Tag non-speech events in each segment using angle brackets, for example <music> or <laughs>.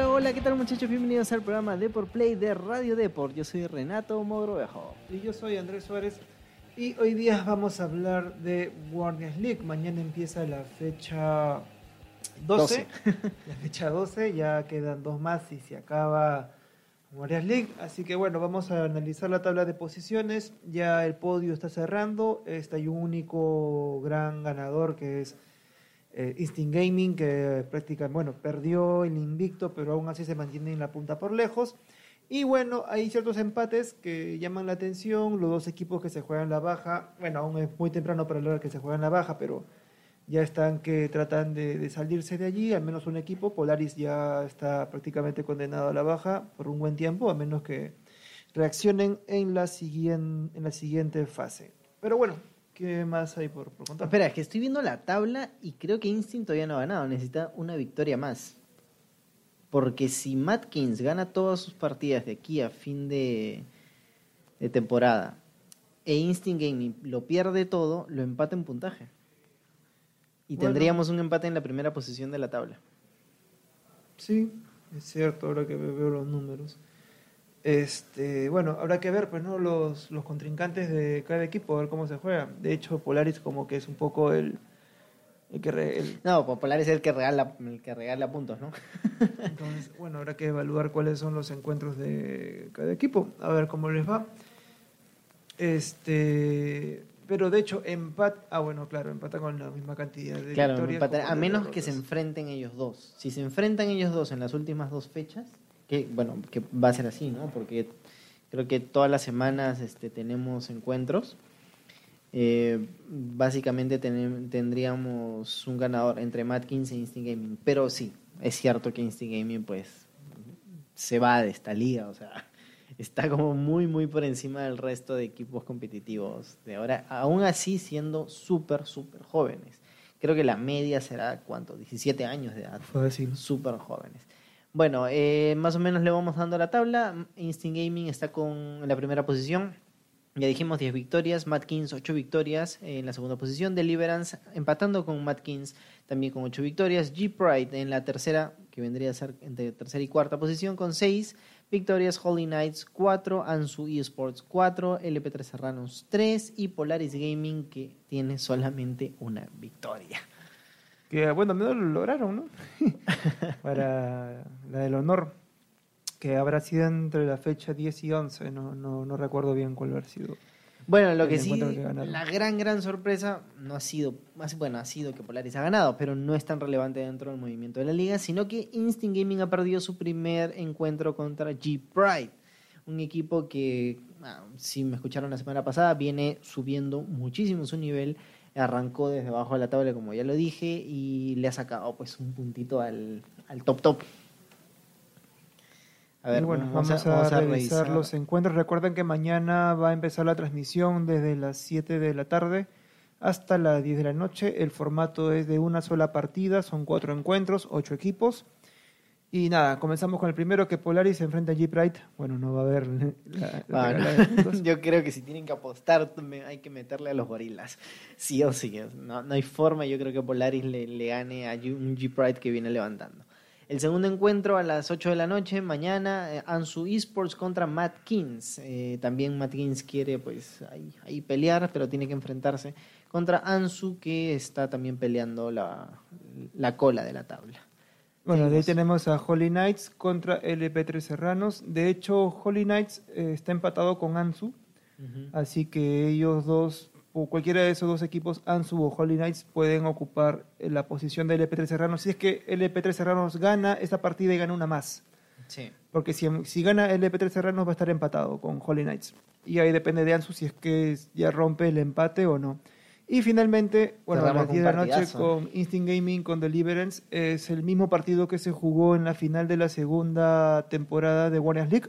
Hola, hola, ¿qué tal muchachos? Bienvenidos al programa Deport Play de Radio Deport. Yo soy Renato Mogrovejo. Y yo soy Andrés Suárez. Y hoy día vamos a hablar de Warriors League. Mañana empieza la fecha 12. 12. <laughs> la fecha 12, ya quedan dos más y se acaba Warriors League. Así que bueno, vamos a analizar la tabla de posiciones. Ya el podio está cerrando. Está hay un único gran ganador que es eh, Instinct Gaming, que prácticamente, bueno, perdió el invicto, pero aún así se mantiene en la punta por lejos. Y bueno, hay ciertos empates que llaman la atención, los dos equipos que se juegan la baja, bueno, aún es muy temprano para hablar que se juegan la baja, pero ya están que tratan de, salirse de allí, al menos un equipo, Polaris ya está prácticamente condenado a la baja por un buen tiempo, a menos que reaccionen en la, siguiente, en la siguiente fase. Pero bueno, ¿qué más hay por, por contar? Espera, es que estoy viendo la tabla y creo que Instinct todavía no ha ganado. Necesita una victoria más. Porque si Matt Kings gana todas sus partidas de aquí a fin de, de temporada e Instinct Gaming lo pierde todo, lo empata en puntaje. Y Bueno. tendríamos un empate en la primera posición de la tabla. Sí, es cierto, ahora que ve- veo los números. Este, bueno, habrá que ver pues no los, los contrincantes de cada equipo, a ver cómo se juega. De hecho, Polaris como que es un poco el, el que re- el- No, Popular es el que regala, el que regala puntos, ¿no? <laughs> entonces, bueno, habrá que evaluar cuáles son los encuentros de cada equipo, a ver cómo les va. Este, pero de hecho, empat, ah bueno, claro, empata con la misma cantidad de Claro, victorias. empatan, como a menos que se enfrenten ellos dos. Si se enfrentan ellos dos en las últimas dos fechas, que bueno, que va a ser así, ¿no? Porque creo que todas las semanas este, tenemos encuentros. Eh, básicamente tendríamos un ganador entre Matt Kings e Instinct Gaming. Pero sí, es cierto que Instinct Gaming pues se va de esta liga, o sea, <laughs> está como muy muy por encima del resto de equipos competitivos de ahora, aún así siendo súper súper jóvenes. Creo que la media será cuánto, 17 años de edad, súper jóvenes. Bueno, eh, más o menos le vamos dando la tabla. Instinct Gaming está con la primera posición. Ya dijimos 10 victorias, Matt Kings 8 victorias en la segunda posición, Deliverance empatando con Matt Kings también con 8 victorias, G-Pride en la tercera, que vendría a ser entre tercera y cuarta posición con 6 victorias, Holy Knights 4, Ansu Esports 4, LP3 Serranos 3 y Polaris Gaming que tiene solamente una victoria. Que bueno, menos lo lograron, ¿no? <laughs> Para la del honor, que habrá sido entre la fecha 10 y 11, no, no, no recuerdo bien cuál habrá sido. Bueno, lo que sí, que la gran, gran sorpresa no ha sido, bueno, ha sido que Polaris ha ganado, pero no es tan relevante dentro del movimiento de la liga, sino que Instinct Gaming ha perdido su primer encuentro contra G-Pride, un equipo que, ah, si me escucharon la semana pasada, viene subiendo muchísimo su nivel, arrancó desde abajo de la tabla, como ya lo dije, y le ha sacado pues un puntito al, al top top. A y bueno, vamos, a, revisar los encuentros. Recuerden que mañana va a empezar la transmisión desde las 7 de la tarde hasta las 10 de la noche. El formato es de una sola partida, son cuatro encuentros, ocho equipos. Y nada, comenzamos con el primero que Polaris se enfrenta a G-Pride. Bueno, no va a haber la, la Ah. <laughs> Yo creo que si tienen que apostar, hay que meterle a los gorilas. Sí o sí. No, no hay forma. Yo creo que Polaris le, le gane a un G-Pride que viene levantando. El segundo encuentro a las 8 de la noche, mañana, eh, Ansu Esports contra Matt Kings. Eh, también Matt Kings quiere pues ahí, ahí pelear, pero tiene que enfrentarse contra Ansu, que está también peleando la, la cola de la tabla. Bueno, de ahí tenemos a Holy Knights contra LP3 Serranos. De hecho, Holy Knights eh, está empatado con Ansu. Así que ellos dos, o cualquiera de esos dos equipos, Ansu o Holy Knights, pueden ocupar eh, la posición de LP3 Serranos. Si es que LP3 Serranos gana esta partida y gana una más. Sí. Porque si, si gana LP3 Serranos va a estar empatado con Holy Knights. Y ahí depende de Ansu si es que ya rompe el empate o no. Y finalmente, bueno, a las con 10 de la noche con Instinct Gaming, con Deliverance, es el mismo partido que se jugó en la final de la segunda temporada de Warriors League.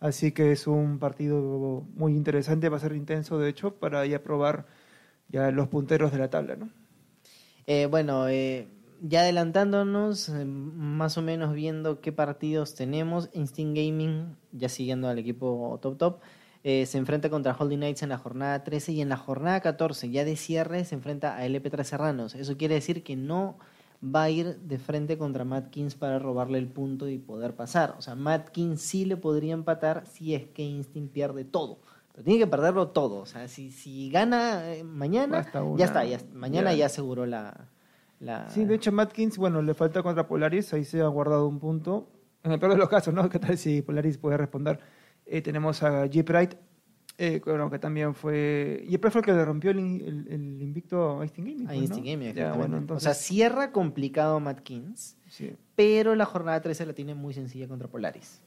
Así que es un partido muy interesante, va a ser intenso, de hecho, para ya probar ya los punteros de la tabla, ¿no? Eh, bueno, eh, ya adelantándonos, eh, más o menos viendo qué partidos tenemos, Instinct Gaming, ya siguiendo al equipo top top, eh, se enfrenta contra Holding Knights en la jornada 13 y en la jornada 14, ya de cierre, se enfrenta a LP3 Serranos. Eso quiere decir que no va a ir de frente contra Matt Kings para robarle el punto y poder pasar. O sea, Matt Kings sí le podría empatar si es que Instinct pierde todo. Pero tiene que perderlo todo. O sea, si, si gana eh, mañana, una. ya está. Ya, mañana Ya. ya aseguró la, la... Sí, de hecho, Matkins, bueno, le falta contra Polaris, ahí se ha guardado un punto. En el peor de los casos, ¿no? ¿Qué tal si Polaris puede responder? Eh, tenemos a Jeep Wright, eh, bueno, que también fue. Jeep Wright fue el que le rompió el, in- el- el invicto a Instinct Gaming. a pues, Gaming, Ya, bueno, O entonces. sea, cierra complicado Matt Kings. sí. pero la jornada 13 la tiene muy sencilla contra Polaris.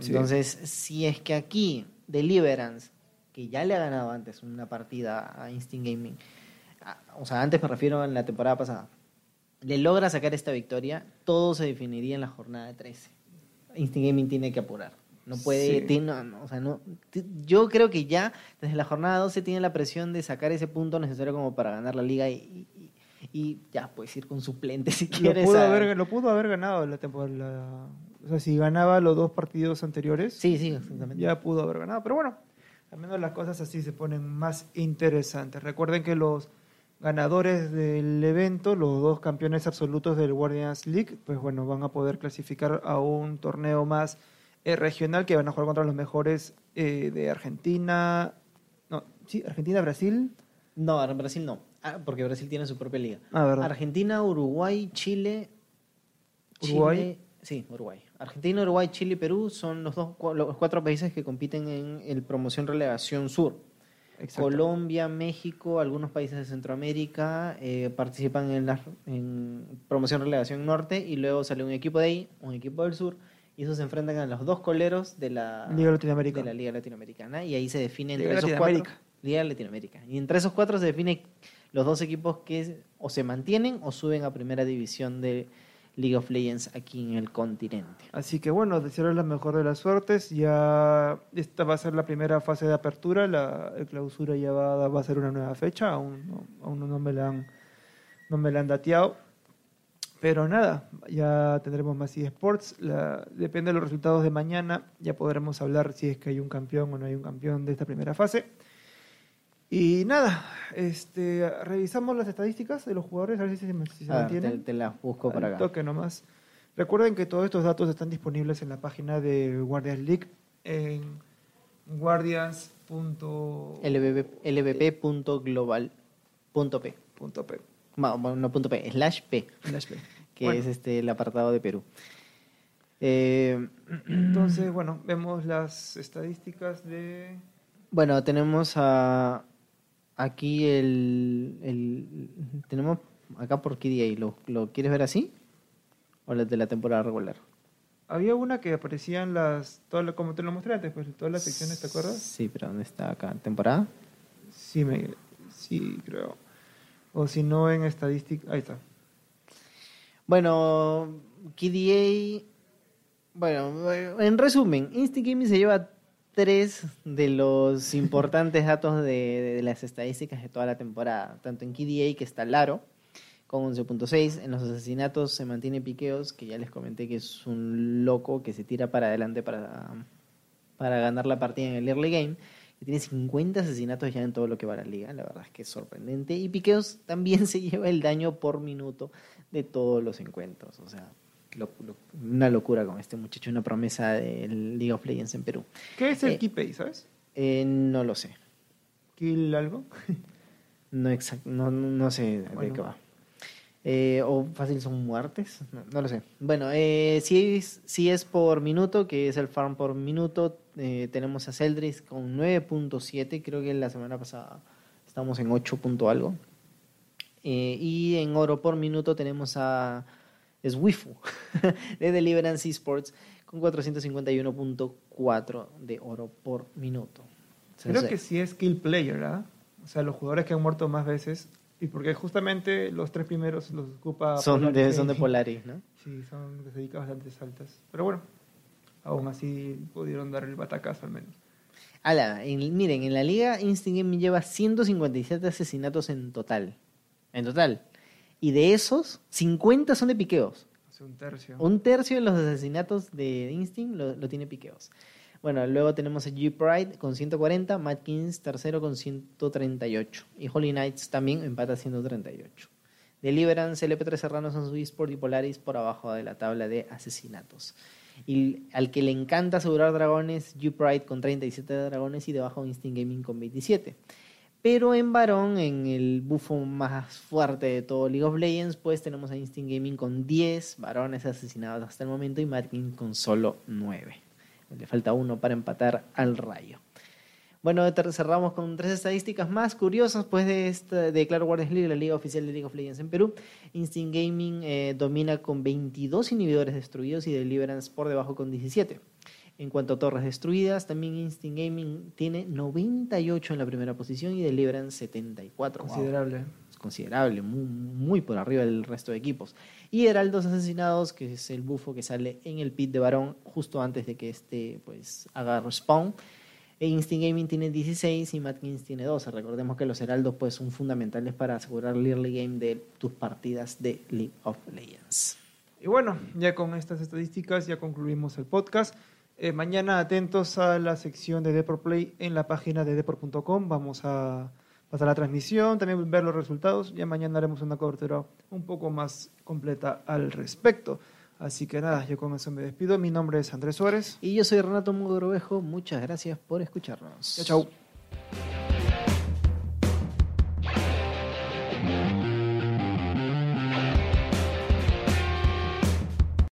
Sí. Entonces, si es que aquí Deliverance, que ya le ha ganado antes una partida a Instinct Gaming, a- o sea, antes me refiero en la temporada pasada, le logra sacar esta victoria, todo se definiría en la jornada 13. Instinct Gaming tiene que apurar. No puede, Sí. tiene- no, no, o sea, no, yo creo que ya desde la jornada 12 tiene la presión de sacar ese punto necesario como para ganar la liga y, y- y ya puedes ir con suplente si Lo quieres. pudo, a- haber, lo pudo haber ganado la temporada. O sea, si ganaba los dos partidos anteriores, Sí, sí, exactamente. ya pudo haber ganado. Pero bueno, al menos las cosas así se ponen más interesantes. Recuerden que los ganadores del evento, los dos campeones absolutos del Guardians League, pues bueno, van a poder clasificar a un torneo más eh, regional que van a jugar contra los mejores eh, de Argentina. No, sí, Argentina, Brasil. No, Brasil no. Ah, porque Brasil tiene su propia liga. Ah, verdad. Argentina, Uruguay, Chile. Uruguay. Chile- sí, Uruguay. Argentina, Uruguay, Chile y Perú son los, dos, los cuatro países que compiten en el promoción relegación sur. Exacto. Colombia, México, algunos países de Centroamérica eh, participan en la en promoción relegación norte y luego sale un equipo de ahí, un equipo del sur y esos se enfrentan a los dos coleros de la Liga Latinoamericana. de la Liga Latinoamericana y ahí se define entre Liga esos Latinoamérica. cuatro Liga Latinoamérica y entre esos cuatro se define los dos equipos que o se mantienen o suben a primera división de League of Legends aquí en el continente. Así que bueno, desearles la mejor de las suertes. Ya esta va a ser la primera fase de apertura. La clausura ya va, va a ser una nueva fecha. Aún, no, aún no me la han no me la han dateado. Pero nada, ya tendremos más eSports. Depende de los resultados de mañana. Ya podremos hablar si es que hay un campeón o no hay un campeón de esta primera fase. Y nada, este, revisamos las estadísticas de los jugadores, a ver si se, si se mantienen. te, te las busco para acá. toque nomás. Recuerden que todos estos datos están disponibles en la página de Guardians League en guardians.p. No, bueno, no punto P, slash P, <laughs> que Bueno. es este el apartado de Perú. Eh, <clears throat> Entonces, bueno, vemos las estadísticas de... bueno, tenemos a, aquí el, el- Tenemos acá por KDA. ¿Lo, ¿Lo quieres ver así? ¿O las de la temporada regular? Había una que aparecían las... Todas las- como te lo mostré antes, pues todas las secciones, ¿te acuerdas? Sí, pero ¿dónde está acá? ¿Temporada? Sí, me, sí creo. O si no, en estadística... Ahí está. Bueno, KDA. Bueno, en resumen, Instinct Gaming se lleva tres de los <laughs> importantes datos de, de las estadísticas de toda la temporada. Tanto en KDA, que está Laro, con 11.6. En los asesinatos se mantiene Piqueos, que ya les comenté que es un loco que se tira para adelante para, para ganar la partida en el early game. Tiene 50 asesinatos ya en todo lo que va a la liga. La verdad es que es sorprendente. Y Piqueos <laughs> también se lleva el daño por minuto de todos los encuentros. O sea, lo- lo- una locura con este muchacho, una promesa del League of Legends en Perú. ¿Qué es el Eh, sabes? Eh, no lo sé. ¿Kill algo? <laughs> No, exact, no, no, sé de qué va. Eh, o fácil son muertes, no, no lo sé. Bueno, eh, si, es, si es por minuto, que es el farm por minuto, eh, tenemos a Celdris con 9.7, creo que la semana pasada estamos en 8 punto algo. Eh, y en oro por minuto tenemos a Swifu <laughs> de Deliverance Esports con 451.4 de oro por minuto. Creo Entonces, que sí es kill player, ¿ah? O sea, los jugadores que han muerto más veces. Y porque justamente los tres primeros los ocupa. son de, Polaris son de. <laughs> Polaris, ¿no? Sí, son estadísticas bastante altas. Pero bueno, aún así pudieron dar el batacazo al menos. Ala, en- miren, en la liga Instinct Gaming lleva 157 asesinatos en total. En total. Y de esos, 50 son de piqueos. Hace un tercio. Un tercio de los asesinatos de Instinct lo, lo tiene piqueos. Bueno, luego tenemos a G Pride con 140, Matt Kings tercero con 138. Y Holy Knights también empata 138. Deliverance, LP3 Serrano, Sansu Sport y Polaris por abajo de la tabla de asesinatos. Y al que le encanta asegurar dragones, U-Pride con 37 dragones y debajo Instinct Gaming con 27. Pero en varón, en el bufo más fuerte de todo League of Legends, pues tenemos a Instinct Gaming con 10 varones asesinados hasta el momento y Martin con solo 9. Le falta uno para empatar al rayo. Bueno, cerramos con tres estadísticas más curiosas pues de, esta, de Claro Guardians League, la liga oficial de League of Legends en Perú. Instinct Gaming eh, domina con 22 inhibidores destruidos y Deliverance por debajo con 17. En cuanto a torres destruidas, también Instinct Gaming tiene 98 en la primera posición y Deliverance 74. Considerable. Es considerable, muy, muy, por arriba del resto de equipos. Y Heraldos Asesinados, que es el bufo que sale en el pit de varón justo antes de que este pues, haga respawn Instinct Gaming tiene 16 y Matkins tiene 12. Recordemos que los heraldos pues, son fundamentales para asegurar el early game de tus partidas de League of Legends. Y bueno, ya con estas estadísticas ya concluimos el podcast. Eh, mañana atentos a la sección de Deport Play en la página de deport.com. Vamos a pasar la transmisión, también ver los resultados. Ya mañana haremos una cobertura un poco más completa al respecto. Así que nada, yo con eso me despido. Mi nombre es Andrés Suárez. Y yo soy Renato Mugrovejo. Muchas gracias por escucharnos. Chao, chao.